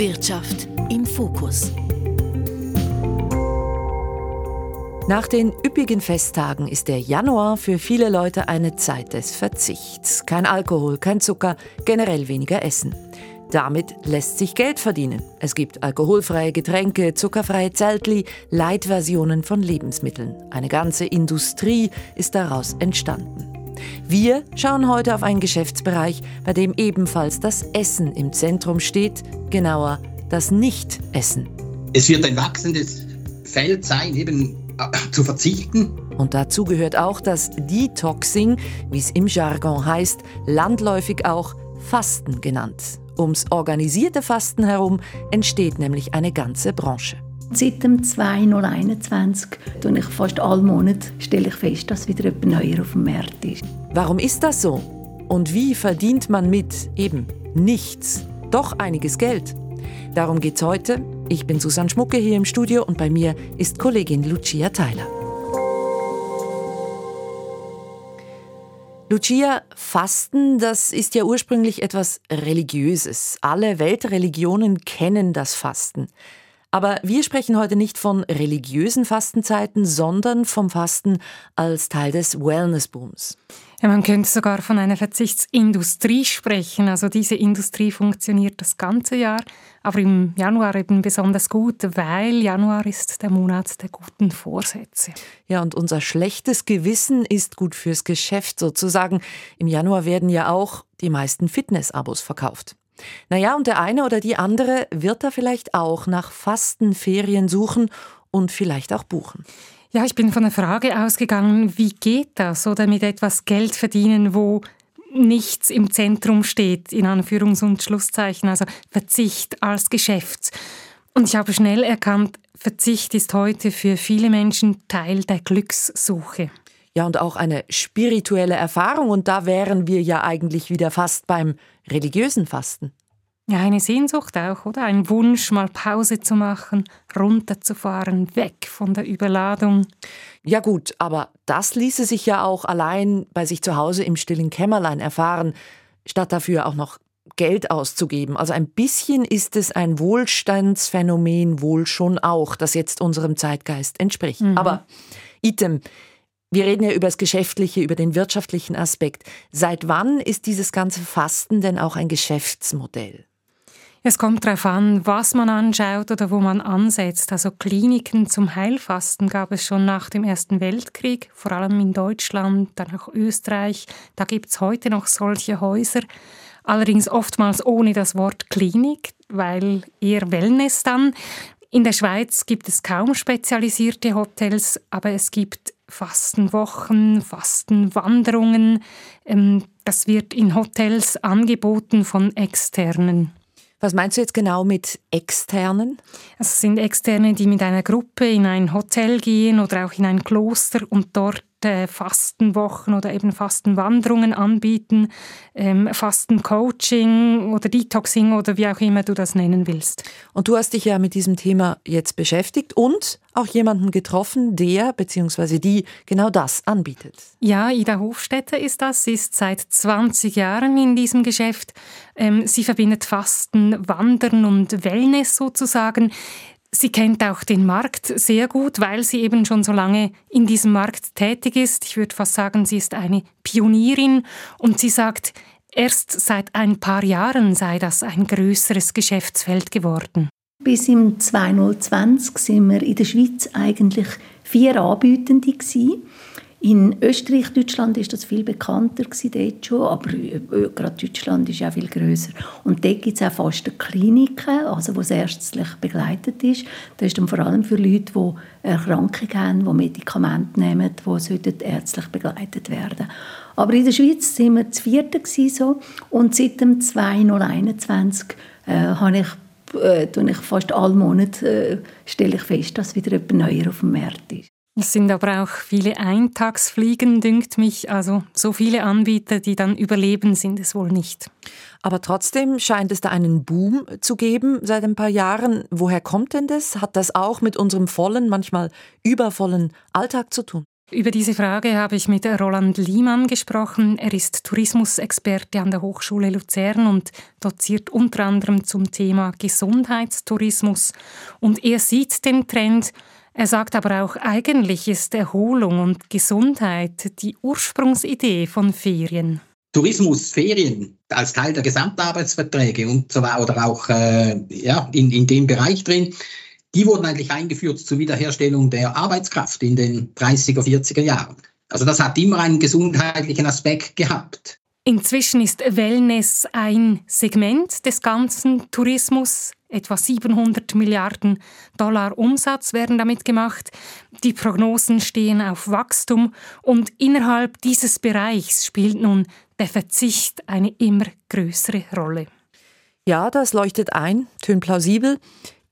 Wirtschaft im Fokus. Nach den üppigen Festtagen ist der Januar für viele Leute eine Zeit des Verzichts. Kein Alkohol, kein Zucker, generell weniger Essen. Damit lässt sich Geld verdienen. Es gibt alkoholfreie Getränke, zuckerfreie Zeltli, Leitversionen von Lebensmitteln. Eine ganze Industrie ist daraus entstanden. Wir schauen heute auf einen Geschäftsbereich, bei dem ebenfalls das Essen im Zentrum steht, genauer das Nicht-Essen. Es wird ein wachsendes Feld sein, eben äh, zu verzichten. Und dazu gehört auch das Detoxing, wie es im Jargon heißt, landläufig auch Fasten genannt. Ums organisierte Fasten herum entsteht nämlich eine ganze Branche. Seit dem 2021 stelle ich fast alle Monate stelle ich fest, dass wieder etwas Neues auf dem Markt ist. Warum ist das so? Und wie verdient man mit eben nichts doch einiges Geld? Darum geht's heute. Ich bin Susanne Schmucke hier im Studio und bei mir ist Kollegin Lucia Theiler. Lucia, Fasten, das ist ja ursprünglich etwas Religiöses. Alle Weltreligionen kennen das Fasten. Aber wir sprechen heute nicht von religiösen Fastenzeiten, sondern vom Fasten als Teil des Wellnessbooms. Ja, man könnte sogar von einer Verzichtsindustrie sprechen. Also diese Industrie funktioniert das ganze Jahr, aber im Januar eben besonders gut, weil Januar ist der Monat der guten Vorsätze. Ja, und unser schlechtes Gewissen ist gut fürs Geschäft sozusagen. Im Januar werden ja auch die meisten Fitness-Abos verkauft. Naja, und der eine oder die andere wird da vielleicht auch nach Fastenferien suchen und vielleicht auch buchen. Ja, ich bin von der Frage ausgegangen, wie geht das oder mit etwas Geld verdienen, wo nichts im Zentrum steht, in Anführungs- und Schlusszeichen, also Verzicht als Geschäft. Und ich habe schnell erkannt, Verzicht ist heute für viele Menschen Teil der Glückssuche. Ja, und auch eine spirituelle Erfahrung. Und da wären wir ja eigentlich wieder fast beim religiösen Fasten. Ja, eine Sehnsucht auch, oder? Ein Wunsch, mal Pause zu machen, runterzufahren, weg von der Überladung. Ja gut, aber das ließe sich ja auch allein bei sich zu Hause im stillen Kämmerlein erfahren, statt dafür auch noch Geld auszugeben. Also ein bisschen ist es ein Wohlstandsphänomen wohl schon auch, das jetzt unserem Zeitgeist entspricht. Mhm. Aber Item, wir reden ja über das Geschäftliche, über den wirtschaftlichen Aspekt. Seit wann ist dieses ganze Fasten denn auch ein Geschäftsmodell? Es kommt darauf an, was man anschaut oder wo man ansetzt. Also Kliniken zum Heilfasten gab es schon nach dem Ersten Weltkrieg, vor allem in Deutschland, dann auch Österreich. Da gibt es heute noch solche Häuser. Allerdings oftmals ohne das Wort Klinik, weil eher Wellness dann. In der Schweiz gibt es kaum spezialisierte Hotels, aber es gibt Fastenwochen, Fastenwanderungen. Ähm, das wird in Hotels angeboten von Externen. Was meinst du jetzt genau mit externen? Es sind Externe, die mit einer Gruppe in ein Hotel gehen oder auch in ein Kloster und dort Fastenwochen oder eben Fastenwanderungen anbieten, ähm, Fastencoaching oder Detoxing oder wie auch immer du das nennen willst. Und du hast dich ja mit diesem Thema jetzt beschäftigt und auch jemanden getroffen, der bzw. die genau das anbietet. Ja, Ida Hofstetter ist das. Sie ist seit 20 Jahren in diesem Geschäft. Ähm, sie verbindet Fasten, Wandern und Wellness sozusagen. Sie kennt auch den Markt sehr gut, weil sie eben schon so lange in diesem Markt tätig ist. Ich würde fast sagen, sie ist eine Pionierin und sie sagt, erst seit ein paar Jahren sei das ein größeres Geschäftsfeld geworden. Bis im 2020 sind wir in der Schweiz eigentlich vier Anbietende gewesen. In Österreich, Deutschland ist das viel bekannter dort schon, aber äh, gerade Deutschland ist ja viel größer. Und dort gibt es auch fast Kliniken, also wo es ärztlich begleitet ist. Das ist dann vor allem für Leute, die Erkrankungen haben, die Medikamente nehmen, die ärztlich begleitet werden Aber in der Schweiz sind wir das vierte so und seit dem 2021 äh, habe ich äh, ich fast alle Monate äh, stelle ich fest, dass wieder etwas Neues auf dem Markt ist. Es sind aber auch viele Eintagsfliegen, dünkt mich. Also so viele Anbieter, die dann überleben, sind es wohl nicht. Aber trotzdem scheint es da einen Boom zu geben seit ein paar Jahren. Woher kommt denn das? Hat das auch mit unserem vollen, manchmal übervollen Alltag zu tun? Über diese Frage habe ich mit Roland Liemann gesprochen. Er ist Tourismusexperte an der Hochschule Luzern und doziert unter anderem zum Thema Gesundheitstourismus. Und er sieht den Trend, er sagt aber auch, eigentlich ist Erholung und Gesundheit die Ursprungsidee von Ferien. Tourismus, Ferien als Teil der Gesamtarbeitsverträge und so weiter oder auch äh, ja, in, in dem Bereich drin, die wurden eigentlich eingeführt zur Wiederherstellung der Arbeitskraft in den 30er, 40er Jahren. Also das hat immer einen gesundheitlichen Aspekt gehabt. Inzwischen ist Wellness ein Segment des ganzen Tourismus. Etwa 700 Milliarden Dollar Umsatz werden damit gemacht. Die Prognosen stehen auf Wachstum und innerhalb dieses Bereichs spielt nun der Verzicht eine immer größere Rolle. Ja, das leuchtet ein, tönt plausibel.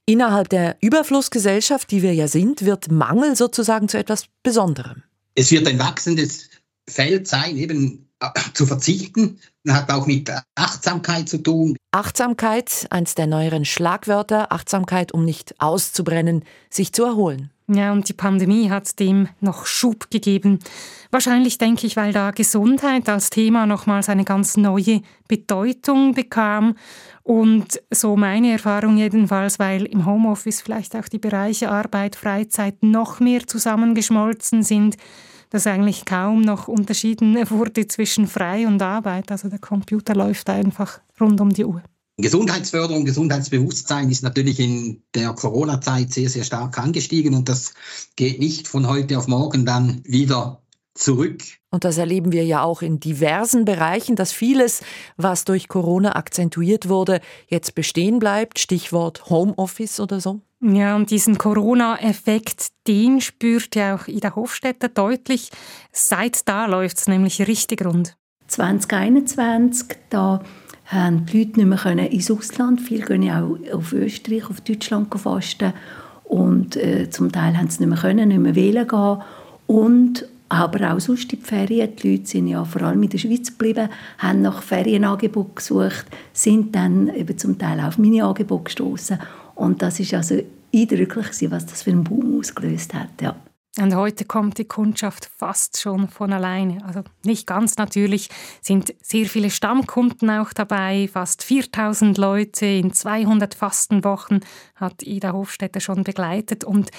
Innerhalb der Überflussgesellschaft, die wir ja sind, wird Mangel sozusagen zu etwas Besonderem. Es wird ein wachsendes Feld sein, eben zu verzichten. Das hat auch mit Achtsamkeit zu tun. Achtsamkeit, eins der neueren Schlagwörter. Achtsamkeit, um nicht auszubrennen, sich zu erholen. Ja, und die Pandemie hat dem noch Schub gegeben. Wahrscheinlich denke ich, weil da Gesundheit als Thema nochmals eine ganz neue Bedeutung bekam. Und so meine Erfahrung jedenfalls, weil im Homeoffice vielleicht auch die Bereiche Arbeit, Freizeit noch mehr zusammengeschmolzen sind, dass eigentlich kaum noch unterschieden wurde zwischen Frei und Arbeit. Also der Computer läuft einfach rund um die Uhr. Gesundheitsförderung, Gesundheitsbewusstsein ist natürlich in der Corona-Zeit sehr, sehr stark angestiegen und das geht nicht von heute auf morgen dann wieder zurück. Und das erleben wir ja auch in diversen Bereichen, dass vieles, was durch Corona akzentuiert wurde, jetzt bestehen bleibt. Stichwort Homeoffice oder so. Ja, und diesen Corona-Effekt, den spürt ja auch Ida Hofstetter deutlich. Seit da läuft es nämlich richtig rund. 2021, da haben die Leute nicht mehr ins Ausland. Viele gehen auch auf Österreich, auf Deutschland fasten. Und äh, zum Teil haben sie nicht mehr können, nicht mehr wählen gehen. Und aber auch sonst in die Ferien. Die Leute sind ja vor allem in der Schweiz geblieben, haben nach Ferienangeboten gesucht, sind dann eben zum Teil auf meine Angebote gestoßen. Und das ist also eindrücklich, was das für einen Boom ausgelöst hat. Ja. Und heute kommt die Kundschaft fast schon von alleine. Also nicht ganz natürlich, sind sehr viele Stammkunden auch dabei. Fast 4000 Leute in 200 Fastenwochen hat Ida Hofstetter schon begleitet. Und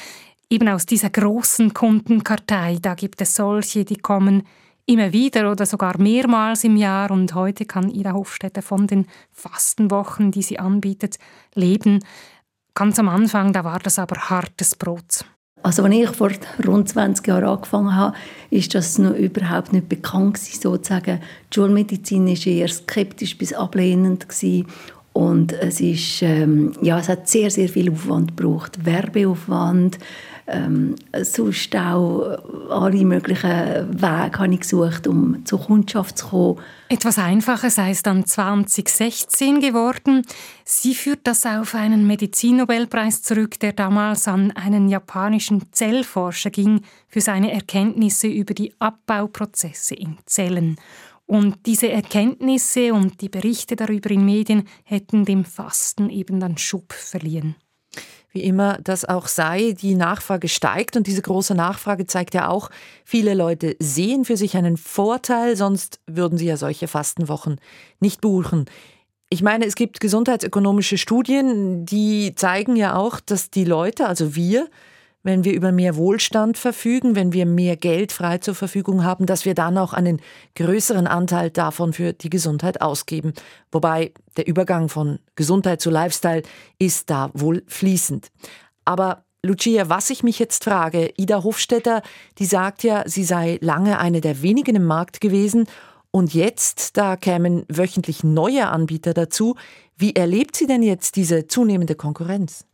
eben aus dieser großen Kundenkartei, da gibt es solche, die kommen immer wieder oder sogar mehrmals im Jahr. Und heute kann Ida Hofstetter von den Fastenwochen, die sie anbietet, leben. Ganz am Anfang, da war das aber hartes Brot. Also als ich vor rund 20 Jahren angefangen habe, ist das noch überhaupt nicht bekannt gewesen, sozusagen. Die Schulmedizin war eher skeptisch bis ablehnend gewesen. Und es ist, ähm, ja, es hat sehr, sehr viel Aufwand gebraucht, Werbeaufwand, ähm, sonst auch alle möglichen Wege habe ich gesucht, um zur Kundschaft zu kommen. Etwas Einfaches sei es dann 2016 geworden. Sie führt das auf einen Medizinnobelpreis zurück, der damals an einen japanischen Zellforscher ging für seine Erkenntnisse über die Abbauprozesse in Zellen. Und diese Erkenntnisse und die Berichte darüber in Medien hätten dem Fasten eben dann Schub verliehen wie immer das auch sei, die Nachfrage steigt und diese große Nachfrage zeigt ja auch, viele Leute sehen für sich einen Vorteil, sonst würden sie ja solche Fastenwochen nicht buchen. Ich meine, es gibt gesundheitsökonomische Studien, die zeigen ja auch, dass die Leute, also wir, wenn wir über mehr Wohlstand verfügen, wenn wir mehr Geld frei zur Verfügung haben, dass wir dann auch einen größeren Anteil davon für die Gesundheit ausgeben. Wobei der Übergang von Gesundheit zu Lifestyle ist da wohl fließend. Aber Lucia, was ich mich jetzt frage, Ida Hofstetter, die sagt ja, sie sei lange eine der wenigen im Markt gewesen und jetzt, da kämen wöchentlich neue Anbieter dazu. Wie erlebt sie denn jetzt diese zunehmende Konkurrenz?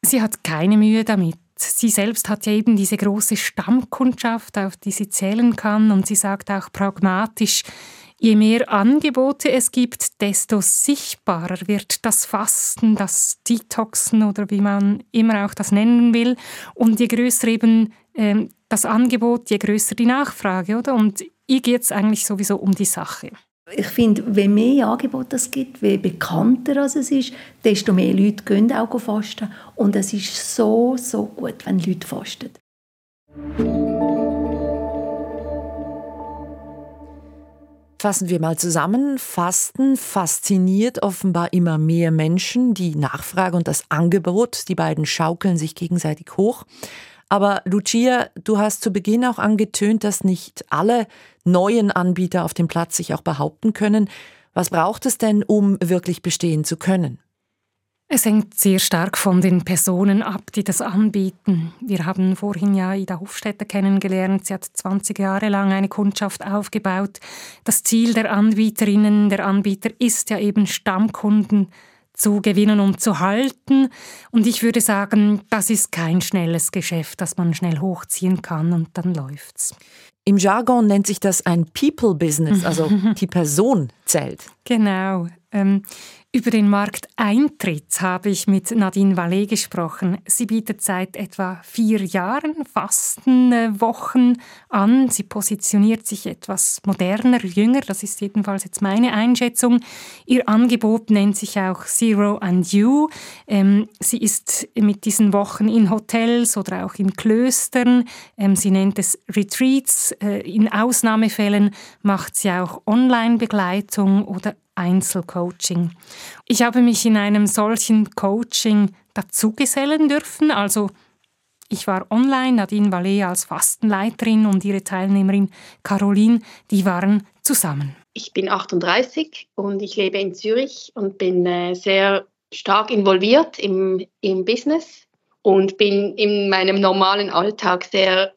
Sie hat keine Mühe damit sie selbst hat ja eben diese große Stammkundschaft, auf die sie zählen kann. Und sie sagt auch pragmatisch, je mehr Angebote es gibt, desto sichtbarer wird das Fasten, das Detoxen oder wie man immer auch das nennen will. Und je größer eben äh, das Angebot, je größer die Nachfrage, oder? Und ihr geht es eigentlich sowieso um die Sache ich finde, je mehr Angebote es gibt, je bekannter es ist, desto mehr Leute gehen auch fasten. Und es ist so, so gut, wenn Leute fasten. Fassen wir mal zusammen. Fasten fasziniert offenbar immer mehr Menschen. Die Nachfrage und das Angebot, die beiden schaukeln sich gegenseitig hoch. Aber Lucia, du hast zu Beginn auch angetönt, dass nicht alle neuen Anbieter auf dem Platz sich auch behaupten können. Was braucht es denn, um wirklich bestehen zu können? Es hängt sehr stark von den Personen ab, die das anbieten. Wir haben vorhin ja Ida Hofstetter kennengelernt. Sie hat 20 Jahre lang eine Kundschaft aufgebaut. Das Ziel der Anbieterinnen, der Anbieter ist ja eben Stammkunden zu gewinnen und zu halten. Und ich würde sagen, das ist kein schnelles Geschäft, das man schnell hochziehen kann und dann läuft's. Im Jargon nennt sich das ein People-Business, also die Person zählt. Genau. Ähm, über den Markteintritt habe ich mit Nadine Vallet gesprochen. Sie bietet seit etwa vier Jahren Fastenwochen an. Sie positioniert sich etwas moderner, jünger. Das ist jedenfalls jetzt meine Einschätzung. Ihr Angebot nennt sich auch Zero and You. Ähm, sie ist mit diesen Wochen in Hotels oder auch in Klöstern. Ähm, sie nennt es Retreats. Äh, in Ausnahmefällen macht sie auch Online-Begleitung oder Einzelcoaching. Ich habe mich in einem solchen Coaching dazugesellen dürfen, also ich war online, Nadine Vallet als Fastenleiterin und ihre Teilnehmerin Caroline, die waren zusammen. Ich bin 38 und ich lebe in Zürich und bin äh, sehr stark involviert im, im Business und bin in meinem normalen Alltag sehr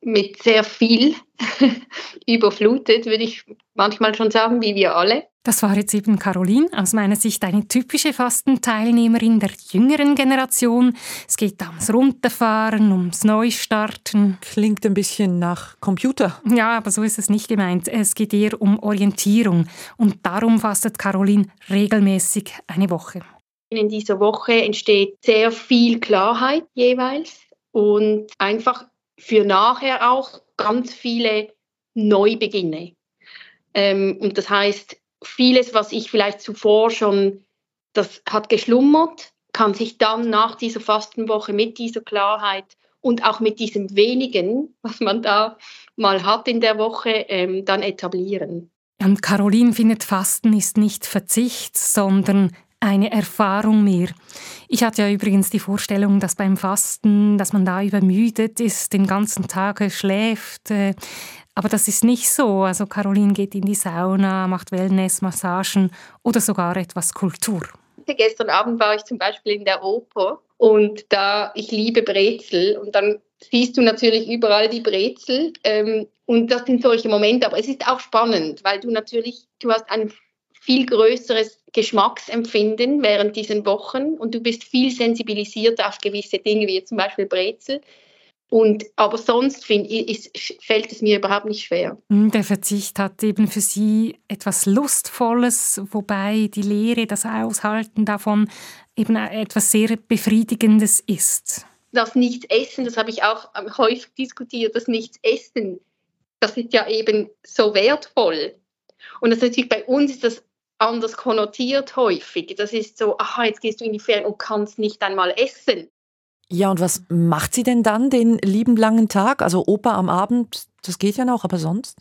mit sehr viel überflutet, würde ich manchmal schon sagen, wie wir alle. Das war jetzt eben Caroline, aus meiner Sicht eine typische Fastenteilnehmerin der jüngeren Generation. Es geht ums Runterfahren, ums Neustarten. Klingt ein bisschen nach Computer. Ja, aber so ist es nicht gemeint. Es geht eher um Orientierung. Und darum fastet Caroline regelmäßig eine Woche. In dieser Woche entsteht sehr viel Klarheit jeweils und einfach für nachher auch ganz viele Neubeginne. Ähm, und das heißt, vieles, was ich vielleicht zuvor schon, das hat geschlummert, kann sich dann nach dieser Fastenwoche mit dieser Klarheit und auch mit diesem wenigen, was man da mal hat in der Woche, ähm, dann etablieren. Und Caroline findet, Fasten ist nicht Verzicht, sondern eine Erfahrung mehr. Ich hatte ja übrigens die Vorstellung, dass beim Fasten, dass man da übermüdet ist, den ganzen Tag schläft. Äh, aber das ist nicht so. Also Caroline geht in die Sauna, macht Wellness, Massagen oder sogar etwas Kultur. Gestern Abend war ich zum Beispiel in der Oper und da ich liebe Brezel und dann siehst du natürlich überall die Brezel ähm, und das sind solche Momente. Aber es ist auch spannend, weil du natürlich du hast ein viel größeres Geschmacksempfinden während diesen Wochen und du bist viel sensibilisierter auf gewisse Dinge wie zum Beispiel Brezel. Und, aber sonst find, ist, fällt es mir überhaupt nicht schwer. Hm, der Verzicht hat eben für Sie etwas Lustvolles, wobei die Lehre, das Aushalten davon eben etwas sehr Befriedigendes ist. Das Nichtsessen, das habe ich auch häufig diskutiert, das Nichtsessen, das ist ja eben so wertvoll. Und das natürlich bei uns ist das anders konnotiert häufig. Das ist so, aha, jetzt gehst du in die Ferien und kannst nicht einmal essen. Ja, und was macht sie denn dann den lieben langen Tag? Also Oper am Abend, das geht ja noch, aber sonst?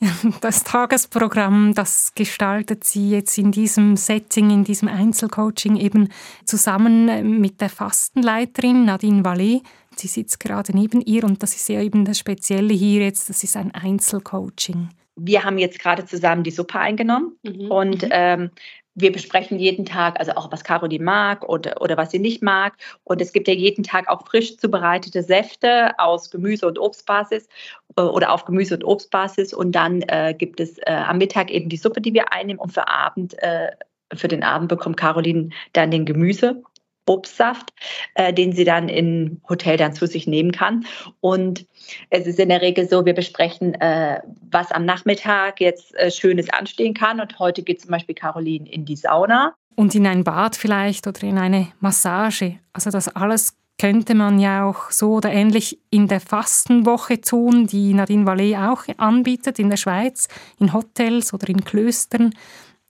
Das Tagesprogramm, das gestaltet sie jetzt in diesem Setting, in diesem Einzelcoaching eben zusammen mit der Fastenleiterin Nadine Vallet. Sie sitzt gerade neben ihr und das ist ja eben das Spezielle hier jetzt, das ist ein Einzelcoaching. Wir haben jetzt gerade zusammen die Suppe eingenommen mhm. und mhm. ähm, wir besprechen jeden Tag, also auch was Caroline mag oder, oder was sie nicht mag. Und es gibt ja jeden Tag auch frisch zubereitete Säfte aus Gemüse- und Obstbasis äh, oder auf Gemüse- und Obstbasis. Und dann äh, gibt es äh, am Mittag eben die Suppe, die wir einnehmen. Und für Abend, äh, für den Abend bekommt Caroline dann den Gemüse. Obstsaft, äh, den sie dann im Hotel dann zu sich nehmen kann. Und es ist in der Regel so, wir besprechen, äh, was am Nachmittag jetzt äh, Schönes anstehen kann. Und heute geht zum Beispiel Caroline in die Sauna. Und in ein Bad vielleicht oder in eine Massage. Also das alles könnte man ja auch so oder ähnlich in der Fastenwoche tun, die Nadine Vallet auch anbietet in der Schweiz, in Hotels oder in Klöstern.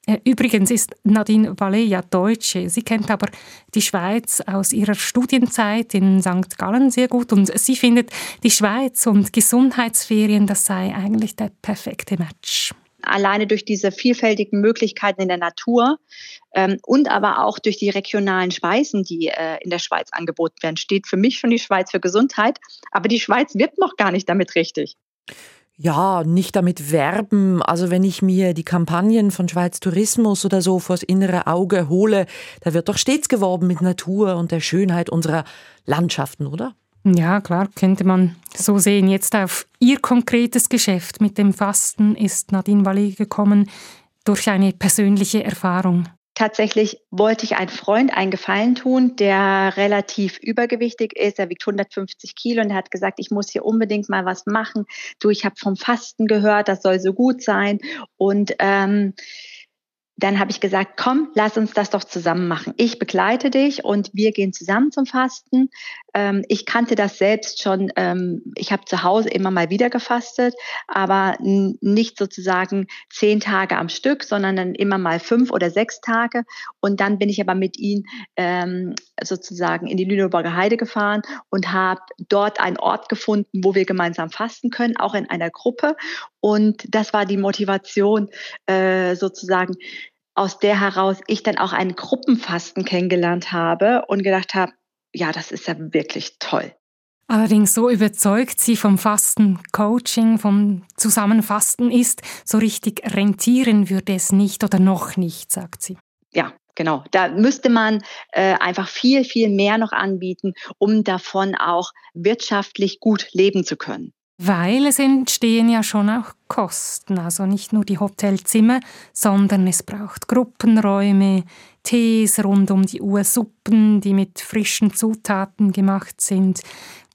Äh, übrigens ist Nadine Vallet ja Deutsche. Sie kennt aber die Schweiz aus ihrer Studienzeit in St. Gallen sehr gut und sie findet, die Schweiz und Gesundheitsferien, das sei eigentlich der perfekte Match. alleine durch diese vielfältigen Möglichkeiten in der Natur ähm, und aber auch durch die regionalen Speisen, die äh, in der Schweiz angeboten werden, steht für mich schon die Schweiz für Gesundheit. Aber die Schweiz wirbt noch gar nicht damit richtig. Ja, nicht damit werben. Also wenn ich mir die Kampagnen von Schweiz Tourismus oder so vors innere Auge hole, da wird doch stets geworben mit Natur und der Schönheit unserer Landschaften, oder? Ja, klar, könnte man so sehen. Jetzt auf Ihr konkretes Geschäft mit dem Fasten ist Nadine Walli gekommen durch eine persönliche Erfahrung. Tatsächlich wollte ich einen Freund einen Gefallen tun, der relativ übergewichtig ist. Er wiegt 150 Kilo und er hat gesagt, ich muss hier unbedingt mal was machen. Du, ich habe vom Fasten gehört, das soll so gut sein. Und ähm, dann habe ich gesagt, komm, lass uns das doch zusammen machen. Ich begleite dich und wir gehen zusammen zum Fasten. Ähm, ich kannte das selbst schon. Ähm, ich habe zu Hause immer mal wieder gefastet, aber nicht sozusagen zehn Tage am Stück, sondern dann immer mal fünf oder sechs Tage. Und dann bin ich aber mit ihm ähm, sozusagen in die Lüneburger Heide gefahren und habe dort einen Ort gefunden, wo wir gemeinsam fasten können, auch in einer Gruppe. Und das war die Motivation, äh, sozusagen, aus der heraus ich dann auch einen Gruppenfasten kennengelernt habe und gedacht habe, ja, das ist ja wirklich toll. Allerdings so überzeugt sie vom Fasten-Coaching, vom Zusammenfasten ist, so richtig rentieren würde es nicht oder noch nicht, sagt sie. Ja, genau. Da müsste man äh, einfach viel, viel mehr noch anbieten, um davon auch wirtschaftlich gut leben zu können. Weil es entstehen ja schon auch Kosten, also nicht nur die Hotelzimmer, sondern es braucht Gruppenräume, Tees rund um die Uhr, Suppen, die mit frischen Zutaten gemacht sind.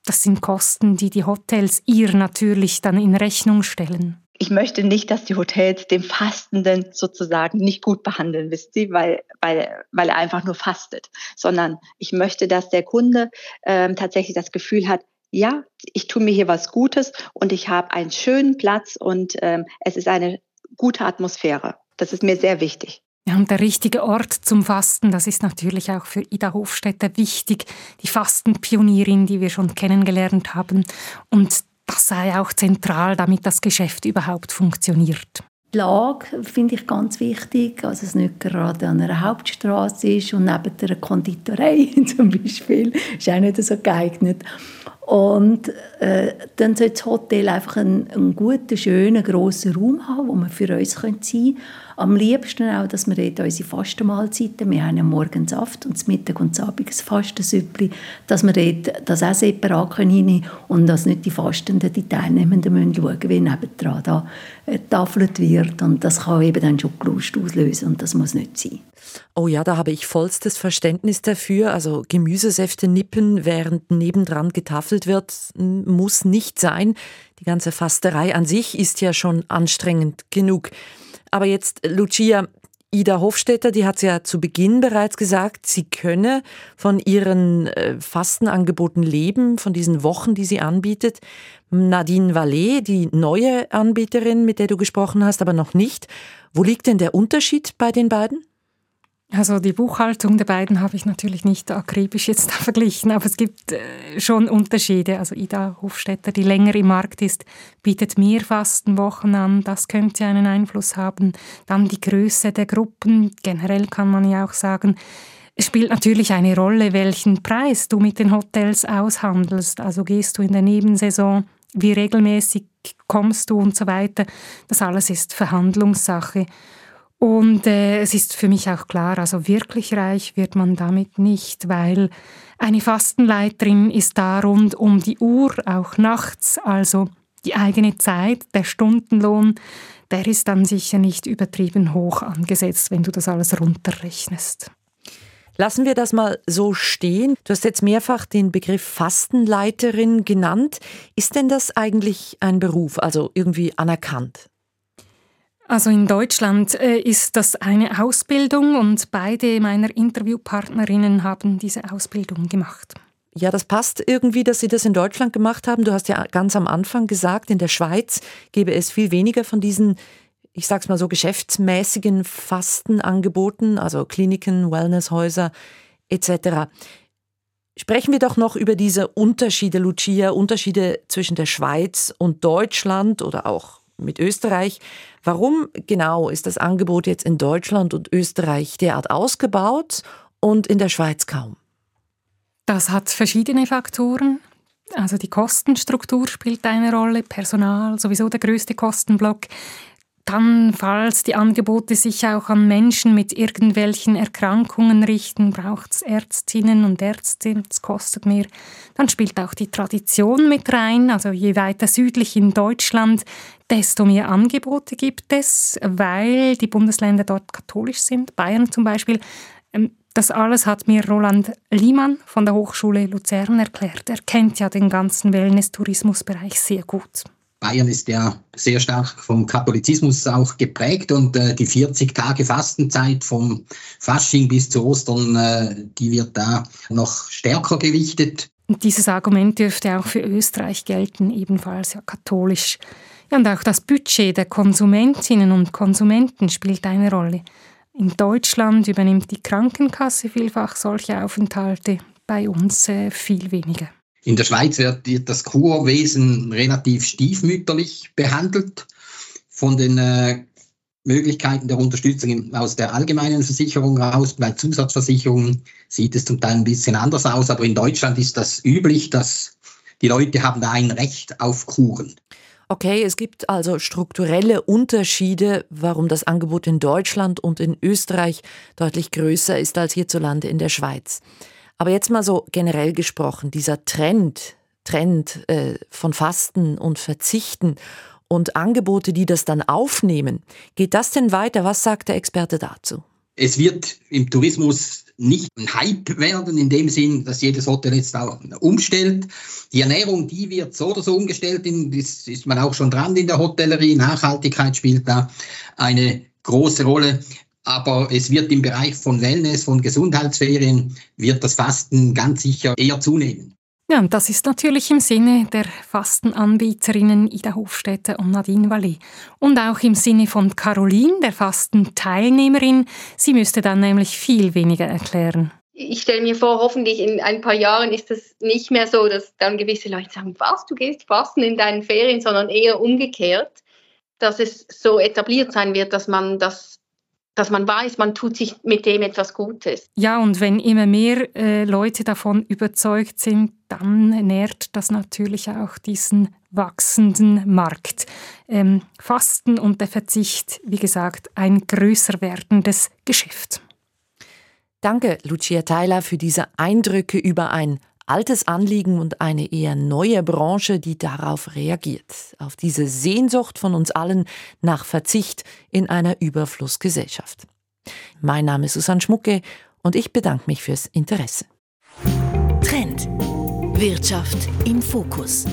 Das sind Kosten, die die Hotels ihr natürlich dann in Rechnung stellen. Ich möchte nicht, dass die Hotels den Fastenden sozusagen nicht gut behandeln, wisst ihr, weil, weil, weil er einfach nur fastet, sondern ich möchte, dass der Kunde ähm, tatsächlich das Gefühl hat, ja, ich tue mir hier was Gutes und ich habe einen schönen Platz und ähm, es ist eine gute Atmosphäre. Das ist mir sehr wichtig. Ja, und der richtige Ort zum Fasten, das ist natürlich auch für Ida Hofstetter wichtig, die Fastenpionierin, die wir schon kennengelernt haben. Und das sei auch zentral, damit das Geschäft überhaupt funktioniert. Die Lage finde ich ganz wichtig, also es nicht gerade an einer Hauptstraße ist und neben einer Konditorei zum Beispiel, ist auch nicht so geeignet. Und äh, dann sollte das Hotel einfach einen, einen guten, schönen, grossen Raum haben, wo wir für uns sein können. Am liebsten auch, dass wir dort unsere Fastenmahlzeiten, wir haben ja morgens Saft und Mittag und zum Abend ein Fastensüppli, dass wir dort das auch separat können und dass nicht die Fastenden, die Teilnehmenden müssen schauen, wie nebendran da getafelt wird und das kann eben dann schon Lust auslösen und das muss nicht sein. Oh ja, da habe ich vollstes Verständnis dafür. Also Gemüsesäfte nippen, während nebendran getafelt wird, muss nicht sein. Die ganze Fasterei an sich ist ja schon anstrengend genug. Aber jetzt, Lucia, Ida Hofstetter, die hat ja zu Beginn bereits gesagt, sie könne von ihren äh, Fastenangeboten leben, von diesen Wochen, die sie anbietet. Nadine Vallet, die neue Anbieterin, mit der du gesprochen hast, aber noch nicht. Wo liegt denn der Unterschied bei den beiden? Also die Buchhaltung der beiden habe ich natürlich nicht akribisch jetzt verglichen, aber es gibt äh, schon Unterschiede. Also Ida Hofstetter, die länger im Markt ist, bietet mehr Fastenwochen an. Das könnte einen Einfluss haben. Dann die Größe der Gruppen. Generell kann man ja auch sagen, es spielt natürlich eine Rolle, welchen Preis du mit den Hotels aushandelst. Also gehst du in der Nebensaison, wie regelmäßig kommst du und so weiter. Das alles ist Verhandlungssache. Und äh, es ist für mich auch klar, also wirklich reich wird man damit nicht, weil eine Fastenleiterin ist da rund um die Uhr, auch nachts, also die eigene Zeit, der Stundenlohn, der ist dann sicher nicht übertrieben hoch angesetzt, wenn du das alles runterrechnest. Lassen wir das mal so stehen. Du hast jetzt mehrfach den Begriff Fastenleiterin genannt. Ist denn das eigentlich ein Beruf, also irgendwie anerkannt? Also in Deutschland äh, ist das eine Ausbildung und beide meiner Interviewpartnerinnen haben diese Ausbildung gemacht. Ja, das passt irgendwie, dass Sie das in Deutschland gemacht haben. Du hast ja ganz am Anfang gesagt, in der Schweiz gäbe es viel weniger von diesen, ich sag's mal so, geschäftsmäßigen Fastenangeboten, also Kliniken, Wellnesshäuser etc. Sprechen wir doch noch über diese Unterschiede, Lucia, Unterschiede zwischen der Schweiz und Deutschland oder auch mit Österreich. Warum genau ist das Angebot jetzt in Deutschland und Österreich derart ausgebaut und in der Schweiz kaum? Das hat verschiedene Faktoren. Also die Kostenstruktur spielt eine Rolle, Personal sowieso der größte Kostenblock. Dann, falls die Angebote sich auch an Menschen mit irgendwelchen Erkrankungen richten, braucht es Ärztinnen und Ärzte, das kostet mehr. Dann spielt auch die Tradition mit rein, also je weiter südlich in Deutschland, desto mehr Angebote gibt es, weil die Bundesländer dort katholisch sind, Bayern zum Beispiel. Ähm, das alles hat mir Roland Liemann von der Hochschule Luzern erklärt. Er kennt ja den ganzen Wellness-Tourismusbereich sehr gut. Bayern ist ja sehr stark vom Katholizismus auch geprägt und äh, die 40 Tage Fastenzeit vom Fasching bis zu Ostern, äh, die wird da noch stärker gewichtet. Und dieses Argument dürfte auch für Österreich gelten, ebenfalls ja katholisch. Ja, und auch das Budget der Konsumentinnen und Konsumenten spielt eine Rolle. In Deutschland übernimmt die Krankenkasse vielfach solche Aufenthalte, bei uns äh, viel weniger. In der Schweiz wird das Kurwesen relativ stiefmütterlich behandelt. Von den äh, Möglichkeiten der Unterstützung aus der allgemeinen Versicherung raus, bei Zusatzversicherungen sieht es zum Teil ein bisschen anders aus, aber in Deutschland ist das üblich, dass die Leute haben da ein Recht auf Kuren. Okay, es gibt also strukturelle Unterschiede, warum das Angebot in Deutschland und in Österreich deutlich größer ist als hierzulande in der Schweiz. Aber jetzt mal so generell gesprochen, dieser Trend, Trend äh, von Fasten und Verzichten und Angebote, die das dann aufnehmen, geht das denn weiter? Was sagt der Experte dazu? Es wird im Tourismus nicht ein Hype werden, in dem Sinn, dass jedes Hotel jetzt auch umstellt. Die Ernährung, die wird so oder so umgestellt, das ist man auch schon dran in der Hotellerie. Nachhaltigkeit spielt da eine große Rolle. Aber es wird im Bereich von Wellness, von Gesundheitsferien, wird das Fasten ganz sicher eher zunehmen. Ja, und das ist natürlich im Sinne der Fastenanbieterinnen Ida Hofstädter und Nadine Vallée. Und auch im Sinne von Caroline, der Fastenteilnehmerin. Sie müsste dann nämlich viel weniger erklären. Ich stelle mir vor, hoffentlich in ein paar Jahren ist es nicht mehr so, dass dann gewisse Leute sagen, was, du gehst fasten in deinen Ferien, sondern eher umgekehrt, dass es so etabliert sein wird, dass man das dass man weiß, man tut sich mit dem etwas Gutes. Ja, und wenn immer mehr äh, Leute davon überzeugt sind, dann nährt das natürlich auch diesen wachsenden Markt. Ähm, Fasten und der Verzicht, wie gesagt, ein größer werdendes Geschäft. Danke, Lucia Theiler, für diese Eindrücke über ein altes Anliegen und eine eher neue Branche, die darauf reagiert, auf diese Sehnsucht von uns allen nach Verzicht in einer Überflussgesellschaft. Mein Name ist Susanne Schmucke und ich bedanke mich fürs Interesse. Trend. Wirtschaft im Fokus.